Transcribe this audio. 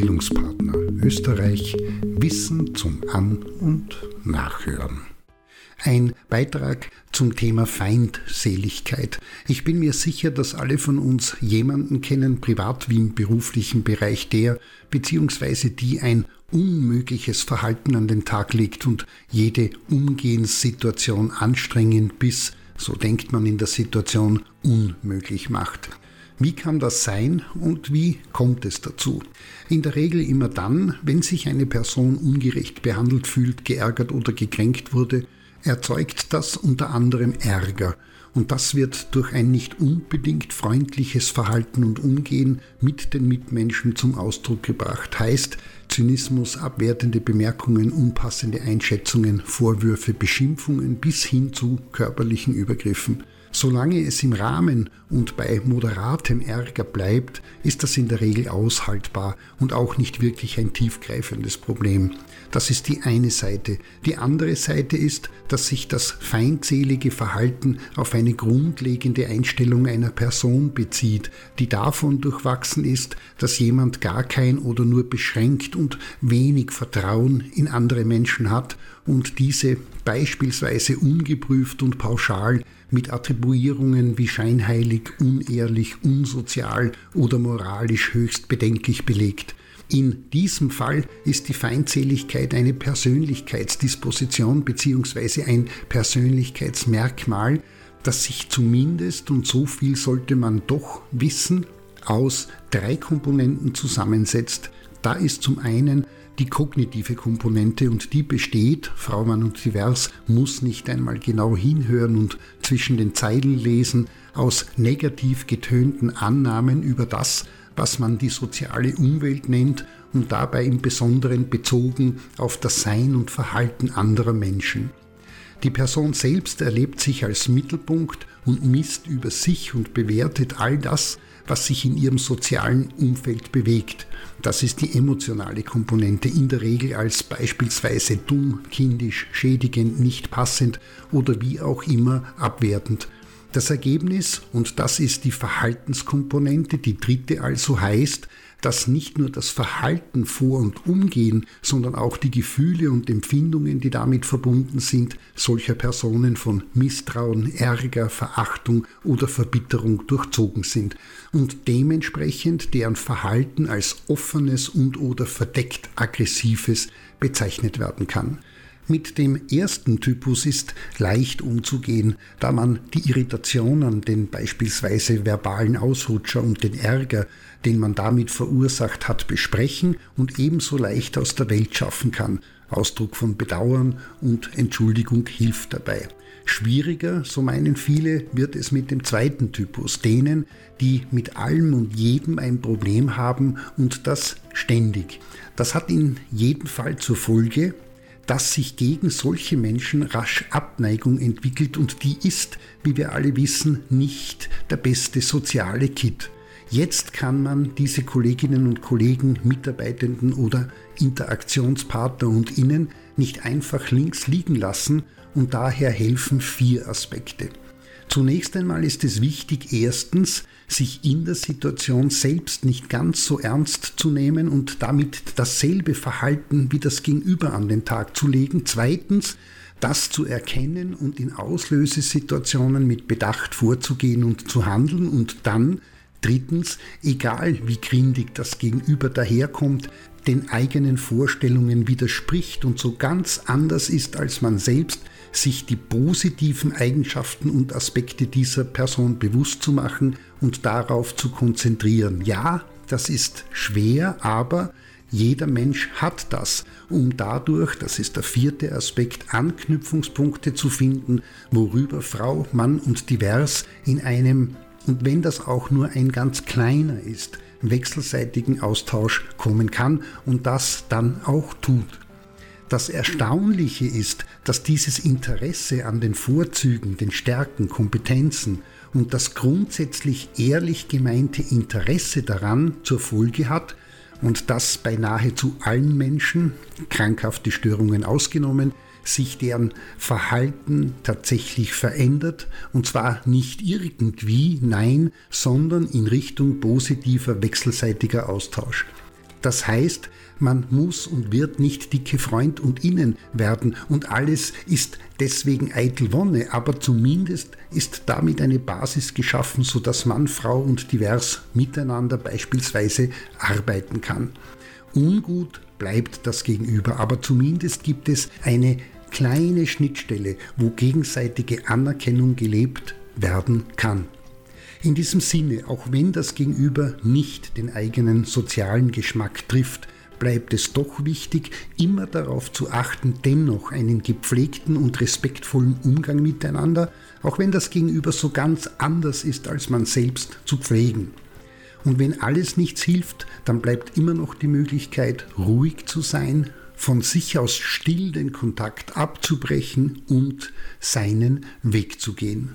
Bildungspartner Österreich Wissen zum An- und Nachhören. Ein Beitrag zum Thema Feindseligkeit. Ich bin mir sicher, dass alle von uns jemanden kennen, privat wie im beruflichen Bereich, der bzw. die ein unmögliches Verhalten an den Tag legt und jede Umgehenssituation anstrengend bis, so denkt man in der Situation, unmöglich macht. Wie kann das sein und wie kommt es dazu? In der Regel immer dann, wenn sich eine Person ungerecht behandelt fühlt, geärgert oder gekränkt wurde, erzeugt das unter anderem Ärger. Und das wird durch ein nicht unbedingt freundliches Verhalten und Umgehen mit den Mitmenschen zum Ausdruck gebracht. Heißt, Zynismus, abwertende Bemerkungen, unpassende Einschätzungen, Vorwürfe, Beschimpfungen bis hin zu körperlichen Übergriffen. Solange es im Rahmen und bei moderatem Ärger bleibt, ist das in der Regel aushaltbar und auch nicht wirklich ein tiefgreifendes Problem. Das ist die eine Seite. Die andere Seite ist, dass sich das feindselige Verhalten auf eine grundlegende Einstellung einer Person bezieht, die davon durchwachsen ist, dass jemand gar kein oder nur beschränkt und wenig Vertrauen in andere Menschen hat und diese beispielsweise ungeprüft und pauschal mit Attribuierungen wie scheinheilig, unehrlich, unsozial oder moralisch höchst bedenklich belegt. In diesem Fall ist die Feindseligkeit eine Persönlichkeitsdisposition bzw. ein Persönlichkeitsmerkmal, das sich zumindest, und so viel sollte man doch wissen, aus drei Komponenten zusammensetzt. Da ist zum einen die kognitive Komponente und die besteht, Fraumann und Divers muss nicht einmal genau hinhören und zwischen den Zeilen lesen, aus negativ getönten Annahmen über das, was man die soziale Umwelt nennt und dabei im Besonderen bezogen auf das Sein und Verhalten anderer Menschen. Die Person selbst erlebt sich als Mittelpunkt und misst über sich und bewertet all das, was sich in ihrem sozialen Umfeld bewegt. Das ist die emotionale Komponente, in der Regel als beispielsweise dumm, kindisch, schädigend, nicht passend oder wie auch immer abwertend das Ergebnis, und das ist die Verhaltenskomponente, die dritte also heißt, dass nicht nur das Verhalten vor und umgehen, sondern auch die Gefühle und Empfindungen, die damit verbunden sind, solcher Personen von Misstrauen, Ärger, Verachtung oder Verbitterung durchzogen sind und dementsprechend deren Verhalten als offenes und oder verdeckt aggressives bezeichnet werden kann. Mit dem ersten Typus ist leicht umzugehen, da man die Irritationen, den beispielsweise verbalen Ausrutscher und den Ärger, den man damit verursacht hat, besprechen und ebenso leicht aus der Welt schaffen kann. Ausdruck von Bedauern und Entschuldigung hilft dabei. Schwieriger, so meinen viele, wird es mit dem zweiten Typus, denen, die mit allem und jedem ein Problem haben und das ständig. Das hat in jedem Fall zur Folge, dass sich gegen solche Menschen rasch Abneigung entwickelt und die ist, wie wir alle wissen, nicht der beste soziale Kit. Jetzt kann man diese Kolleginnen und Kollegen, Mitarbeitenden oder Interaktionspartner und Innen nicht einfach links liegen lassen und daher helfen vier Aspekte. Zunächst einmal ist es wichtig, erstens, sich in der Situation selbst nicht ganz so ernst zu nehmen und damit dasselbe Verhalten wie das Gegenüber an den Tag zu legen. Zweitens, das zu erkennen und in Auslösesituationen mit Bedacht vorzugehen und zu handeln und dann drittens, egal wie grindig das Gegenüber daherkommt, den eigenen Vorstellungen widerspricht und so ganz anders ist als man selbst, sich die positiven Eigenschaften und Aspekte dieser Person bewusst zu machen und darauf zu konzentrieren. Ja, das ist schwer, aber jeder Mensch hat das, um dadurch, das ist der vierte Aspekt, Anknüpfungspunkte zu finden, worüber Frau, Mann und divers in einem, und wenn das auch nur ein ganz kleiner ist, wechselseitigen Austausch kommen kann und das dann auch tut. Das Erstaunliche ist, dass dieses Interesse an den Vorzügen, den Stärken, Kompetenzen und das grundsätzlich ehrlich gemeinte Interesse daran zur Folge hat, und das bei nahezu allen Menschen, krankhafte Störungen ausgenommen, sich deren Verhalten tatsächlich verändert, und zwar nicht irgendwie, nein, sondern in Richtung positiver wechselseitiger Austausch. Das heißt, man muss und wird nicht dicke Freund und Innen werden und alles ist deswegen eitel Wonne, aber zumindest ist damit eine Basis geschaffen, sodass Mann, Frau und divers miteinander beispielsweise arbeiten kann. Ungut bleibt das Gegenüber, aber zumindest gibt es eine kleine Schnittstelle, wo gegenseitige Anerkennung gelebt werden kann. In diesem Sinne, auch wenn das Gegenüber nicht den eigenen sozialen Geschmack trifft, bleibt es doch wichtig, immer darauf zu achten, dennoch einen gepflegten und respektvollen Umgang miteinander, auch wenn das Gegenüber so ganz anders ist als man selbst, zu pflegen. Und wenn alles nichts hilft, dann bleibt immer noch die Möglichkeit, ruhig zu sein, von sich aus still den Kontakt abzubrechen und seinen Weg zu gehen.